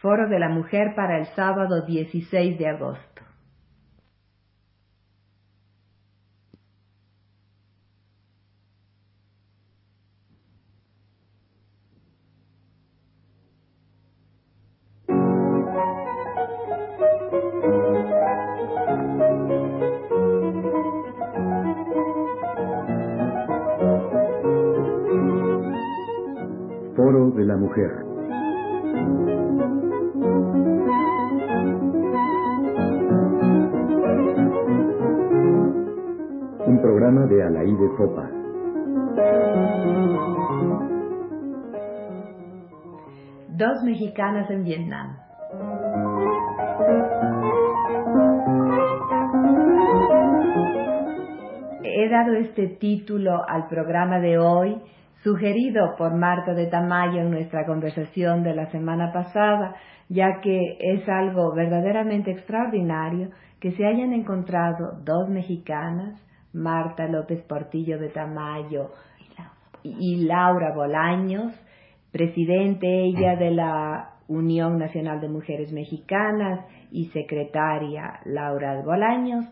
Foro de la Mujer para el sábado 16 de agosto. Foro de la Mujer. Programa de Alaide Fopa. Dos mexicanas en Vietnam. He dado este título al programa de hoy, sugerido por Marta de Tamayo en nuestra conversación de la semana pasada, ya que es algo verdaderamente extraordinario que se hayan encontrado dos mexicanas, Marta López Portillo de Tamayo y Laura Bolaños, presidente ella de la Unión Nacional de Mujeres Mexicanas y secretaria Laura Bolaños,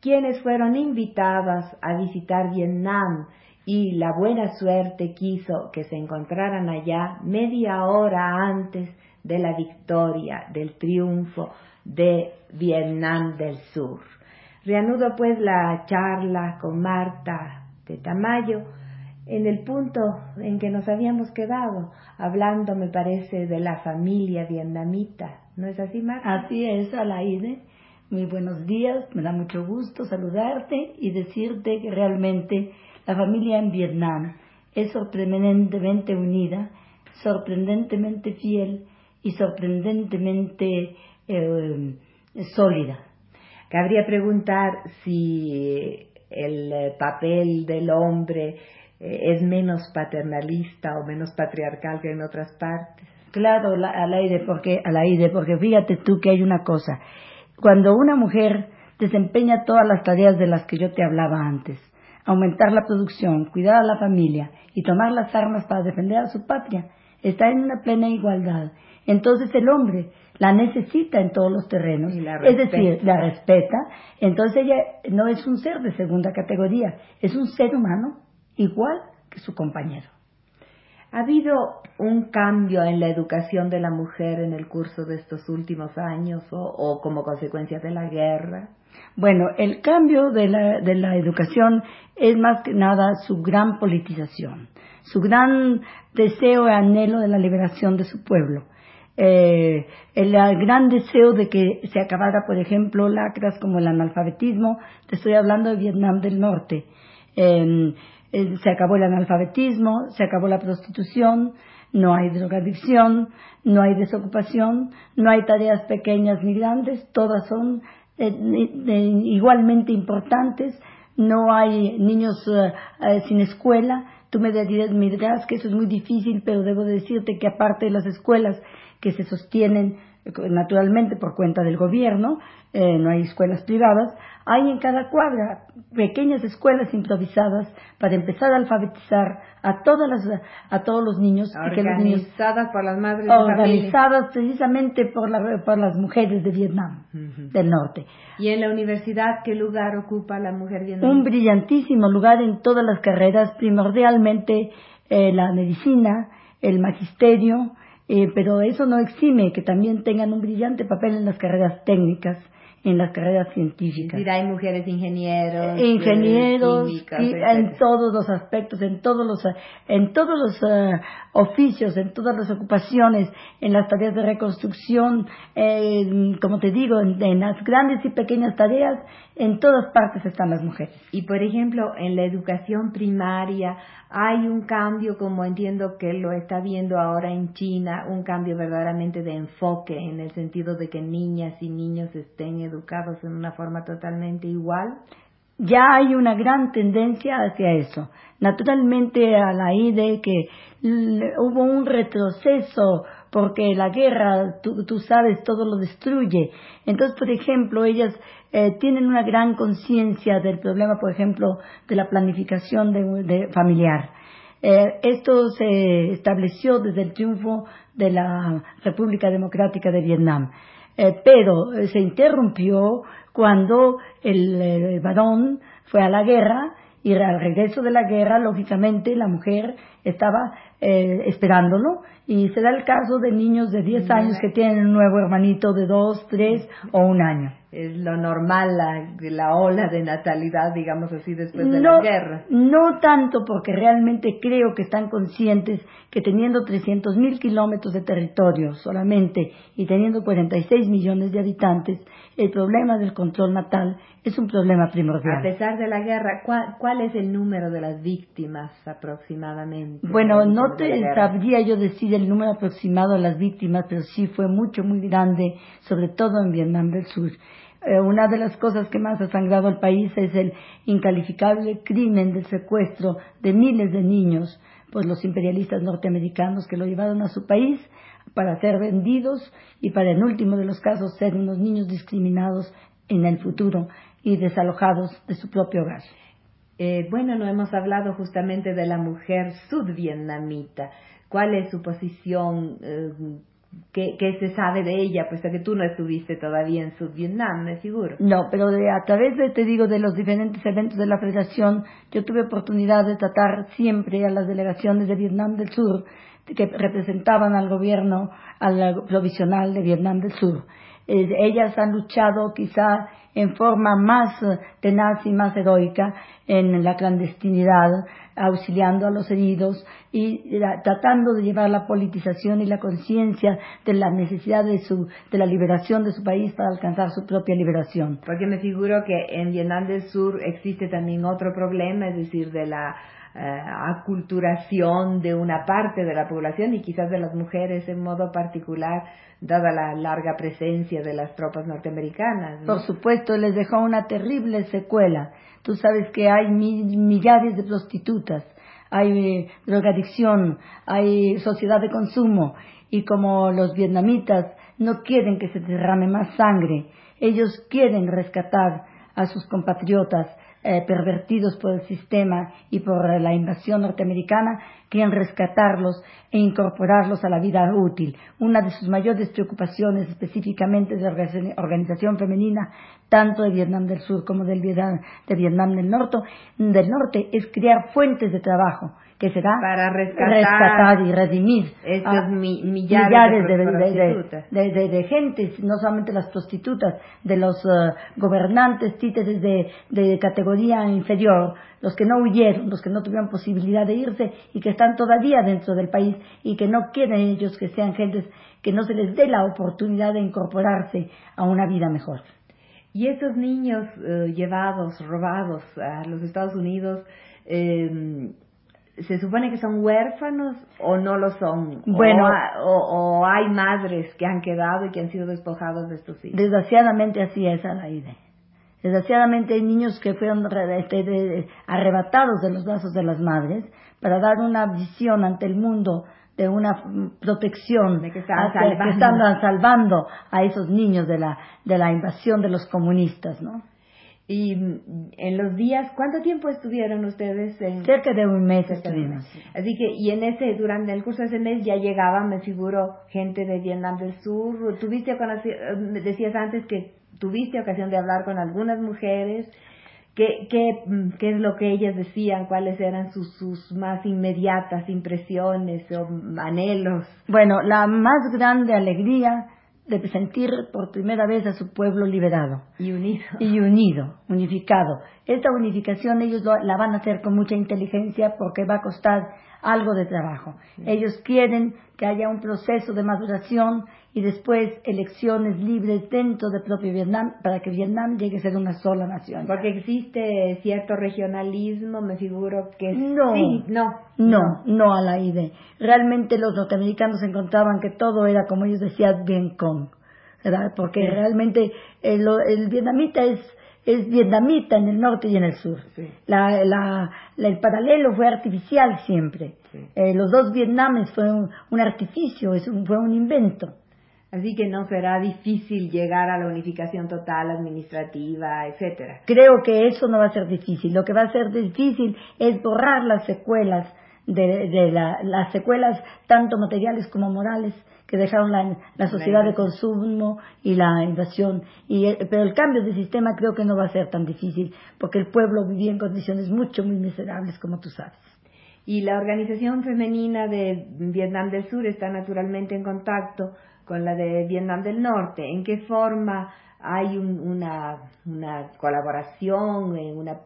quienes fueron invitadas a visitar Vietnam y la buena suerte quiso que se encontraran allá media hora antes de la victoria, del triunfo de Vietnam del Sur. Reanudo pues la charla con Marta de Tamayo en el punto en que nos habíamos quedado, hablando, me parece, de la familia vietnamita. ¿No es así, Marta? Así es, Alaide. Muy buenos días, me da mucho gusto saludarte y decirte que realmente la familia en Vietnam es sorprendentemente unida, sorprendentemente fiel y sorprendentemente eh, sólida. Cabría preguntar si el papel del hombre eh, es menos paternalista o menos patriarcal que en otras partes. Claro, al aire, porque, al aire, porque fíjate tú que hay una cosa. Cuando una mujer desempeña todas las tareas de las que yo te hablaba antes, aumentar la producción, cuidar a la familia y tomar las armas para defender a su patria, está en una plena igualdad. Entonces el hombre la necesita en todos los terrenos, es decir, la respeta. Entonces ella no es un ser de segunda categoría, es un ser humano igual que su compañero. ¿Ha habido un cambio en la educación de la mujer en el curso de estos últimos años o, como consecuencia de la guerra? Bueno, el cambio de la, de la educación es más que nada su gran politización, su gran deseo y anhelo de la liberación de su pueblo. Eh, el, gran deseo de que se acabara, por ejemplo, lacras como el analfabetismo, te estoy hablando de Vietnam del Norte. Eh, eh, se acabó el analfabetismo, se acabó la prostitución, no hay drogadicción, no hay desocupación, no hay tareas pequeñas ni grandes, todas son eh, igualmente importantes, no hay niños eh, sin escuela. Tú me dirás que eso es muy difícil, pero debo decirte que aparte de las escuelas que se sostienen naturalmente por cuenta del gobierno, no hay escuelas privadas, hay en cada cuadra pequeñas escuelas improvisadas para empezar a alfabetizar a todas las a todos los niños organizadas por las madres organizadas precisamente por, por las mujeres de Vietnam del norte. Y en la universidad qué lugar ocupa la mujer vietnamita un brillantísimo lugar en todas las carreras primordialmente eh, la medicina el magisterio eh, pero eso no exime que también tengan un brillante papel en las carreras técnicas en las carreras científicas. hay mujeres ingenieros, ingenieros, en todos los aspectos, en todos los, en todos los eh, oficios, en todas las ocupaciones, en las tareas de reconstrucción, como te digo, en, las grandes y pequeñas tareas, en todas partes están las mujeres. Y por ejemplo, en la educación primaria hay un cambio, como entiendo que lo está viendo ahora en China, un cambio verdaderamente de enfoque en el sentido de que niñas y niños estén educados en una forma totalmente igual? Ya hay una gran tendencia hacia eso. Naturalmente a la idea que hubo un retroceso porque la guerra, tú, sabes, todo lo destruye. Entonces, por ejemplo, ellas eh, tienen una gran conciencia del problema, por ejemplo, de la planificación de, familiar. Eh, esto se estableció desde el triunfo de la República Democrática de Vietnam, eh, pero eh, se interrumpió cuando el varón fue a la guerra y al regreso de la guerra, lógicamente, la mujer estaba esperándolo y se da el caso de niños de 10 años que tienen un nuevo hermanito de 2, 3 o un año es lo normal, la, la ola de natalidad, digamos así, después de la guerra. No tanto porque realmente creo que están conscientes que teniendo 300 mil kilómetros de territorio solamente y teniendo 46 millones de habitantes, el problema del control natal es un problema primordial. A pesar de la guerra, ¿cuál, cuál es el número de las víctimas aproximadamente? Bueno, no te sabría yo decir el número aproximado de las víctimas, pero sí fue mucho, muy grande, sobre todo en Vietnam del Sur. Eh, una de las cosas que más ha sangrado al país es el incalificable crimen del secuestro de miles de niños por los imperialistas norteamericanos que lo llevaron a su país para ser vendidos y para, en último de los casos, ser unos niños discriminados en el futuro y desalojados de su propio hogar. Eh, bueno, no hemos hablado justamente de la mujer sudvietnamita. ¿Cuál es su posición? Eh, ¿Qué, se sabe de ella, puesto que tú no estuviste todavía en Sud Vietnam, me figuro. No, pero a través de, te digo, de los diferentes eventos de la Federación, yo tuve oportunidad de tratar siempre a las delegaciones de Vietnam del Sur que representaban al gobierno al provisional de Vietnam del Sur. Eh, ellas han luchado quizá en forma más eh, tenaz y más heroica en la clandestinidad, auxiliando a los heridos y eh, tratando de llevar la politización y la conciencia de la necesidad de, su, de la liberación de su país para alcanzar su propia liberación. Porque me figuro que en Vietnam del Sur existe también otro problema, es decir, de la aculturación de una parte de la población y quizás de las mujeres en modo particular dada la larga presencia de las tropas norteamericanas. Por supuesto, les dejó una terrible secuela. Tú sabes que hay millares de prostitutas, hay eh, drogadicción, hay sociedad de consumo y como los vietnamitas no quieren que se derrame más sangre, ellos quieren rescatar a sus compatriotas eh, pervertidos por el sistema y por la invasión norteamericana, quieren rescatarlos e incorporarlos a la vida útil. Una de sus mayores preocupaciones específicamente de la organización femenina, tanto de Vietnam del Sur como del Vietnam, de Vietnam del Norte, del Norte, es crear fuentes de trabajo que será para rescatar, y redimir estos millares, de, de, de, gentes, no solamente las prostitutas, de los eh, gobernantes títeres de, categoría inferior, los que no huyeron, los que no tuvieron posibilidad de irse y que están todavía dentro del país y que no quieren ellos que sean gentes que no se les dé la oportunidad de incorporarse a una vida mejor. Y esos niños eh, llevados, robados a los Estados Unidos, eh, ¿Se supone que son huérfanos o no lo son? Bueno, o, hay madres que han quedado y que han sido despojados de estos hijos. Desgraciadamente así es, Alaide. Desgraciadamente hay niños que fueron este, arrebatados de los brazos de las madres para dar una visión ante el mundo de una protección de que están, salvando. salvando a esos niños de la, de la invasión de los comunistas, ¿no? Y en los días, ¿cuánto tiempo estuvieron ustedes? En... Cerca de un mes estuvimos. Así que, y en ese, durante el curso de ese mes ya llegaban, me figuro, gente de Vietnam del Sur. Tuviste, eh, decías antes que tuviste ocasión de hablar con algunas mujeres. ¿Qué, qué, qué es lo que ellas decían? ¿Cuáles eran sus, sus más inmediatas impresiones o anhelos? Bueno, la más grande alegría de sentir por primera vez a su pueblo liberado. Y unido. Y unido, unificado. Esta unificación ellos la van a hacer con mucha inteligencia porque va a costar algo de trabajo. Ellos quieren que haya un proceso de maduración y después elecciones libres dentro del propio Vietnam para que Vietnam llegue a ser una sola nación. Porque existe cierto regionalismo, me figuro que no, sí, no, no, no a la idea. Realmente los norteamericanos encontraban que todo era como ellos decían bien con, ¿verdad? Porque realmente el, el vietnamita es es vietnamita en el norte y en el sur. La, la, el paralelo fue artificial siempre. Eh, los dos Vietnames fue un, artificio, es un, fue un invento. Así que no será difícil llegar a la unificación total administrativa, etcétera. Creo que eso no va a ser difícil. Lo que va a ser difícil es borrar las secuelas de, las secuelas tanto materiales como morales que dejaron la, sociedad de consumo y la invasión. Y, eh, pero el cambio de sistema creo que no va a ser tan difícil, porque el pueblo vivía en condiciones mucho, muy miserables, como tú sabes. Y la organización femenina de Vietnam del Sur está naturalmente en contacto con la de Vietnam del Norte. ¿En qué forma hay una, una colaboración, una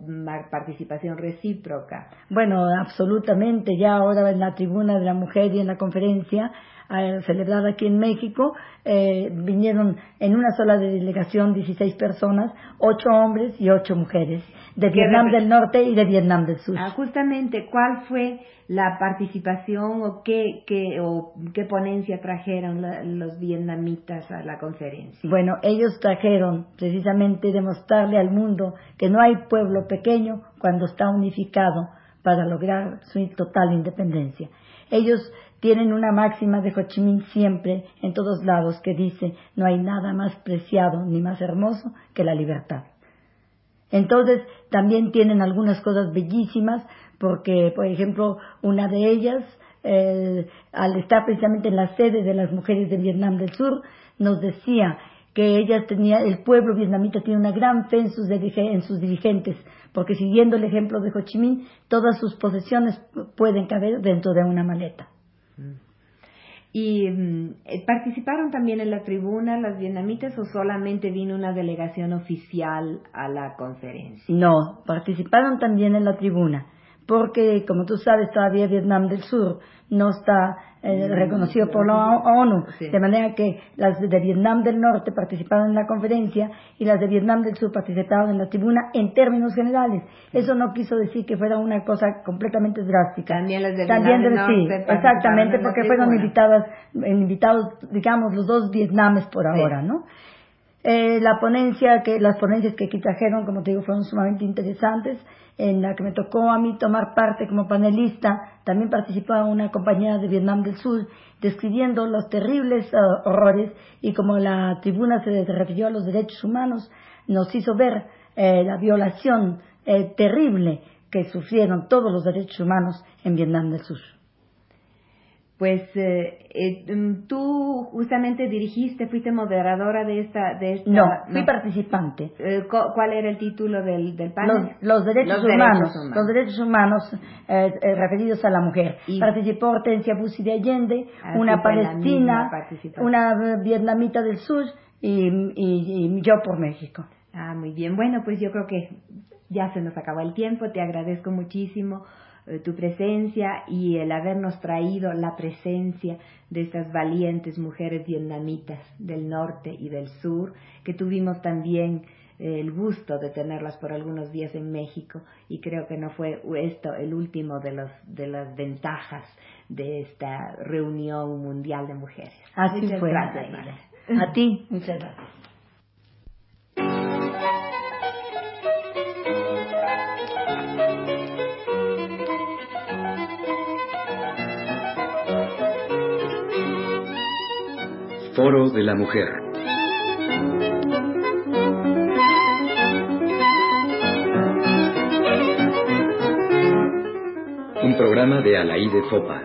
participación recíproca? Bueno, absolutamente. Ya ahora en la tribuna de la mujer y en la conferencia celebrada aquí en México, eh, vinieron en una sola delegación 16 personas, 8 hombres y 8 mujeres, de Vietnam del Norte y de Vietnam del Sur. Ah, justamente, ¿cuál fue la participación o qué, qué, o qué ponencia trajeron los vietnamitas a la conferencia? Bueno, ellos trajeron precisamente demostrarle al mundo que no hay pueblo pequeño cuando está unificado para lograr su total independencia. Ellos tienen una máxima de Ho Chi Minh siempre, en todos lados, que dice, no hay nada más preciado ni más hermoso que la libertad. Entonces, también tienen algunas cosas bellísimas, porque, por ejemplo, una de ellas, eh, al estar precisamente en la sede de las mujeres de Vietnam del Sur, nos decía que ellas tenía, el pueblo vietnamita tiene una gran fe en sus, en sus dirigentes, porque siguiendo el ejemplo de Ho Chi Minh, todas sus posesiones pueden caber dentro de una maleta. ¿Y mm, eh, participaron también en la tribuna las vietnamitas o solamente vino una delegación oficial a la conferencia? No, participaron también en la tribuna, porque como tú sabes todavía Vietnam del Sur no está eh, reconocido por la ONU, de manera que las de Vietnam del Norte participaron en la conferencia y las de Vietnam del Sur participaron en la tribuna en términos generales. Eso no quiso decir que fuera una cosa completamente drástica. También las de Vietnam del Norte. Sí, exactamente, porque fueron invitadas, invitados, digamos, los dos Vietnames por ahora, ¿no? Eh, la ponencia que, las ponencias que aquí trajeron, como te digo, fueron sumamente interesantes en la que me tocó a mí tomar parte como panelista, también participaba una compañera de Vietnam del Sur, describiendo los terribles eh, horrores y como la tribuna se refirió a los derechos humanos, nos hizo ver eh, la violación eh, terrible que sufrieron todos los derechos humanos en Vietnam del Sur pues eh, eh, mm, tú justamente dirigiste, fuiste moderadora de esta... De esta no, fui participante. Eh, ¿Cuál era el título del, del panel? Los, derechos, humanos, Los derechos humanos referidos a la mujer. Participó Hortensia Bussi de Allende, ah, una palestina, una vietnamita del sur y, y yo por México. Ah, muy bien. Bueno, pues yo creo que ya se nos acabó el tiempo. Te agradezco muchísimo eh, tu presencia y el habernos traído la presencia de estas valientes mujeres vietnamitas del norte y del sur, que tuvimos también eh, el gusto de tenerlas por algunos días en México y creo que no fue esto el último de, los, de las ventajas de esta reunión mundial de mujeres. Así muchas fue. Gracias, A ti, muchas gracias. Foro de la Mujer. Un programa de Alaide Fopa.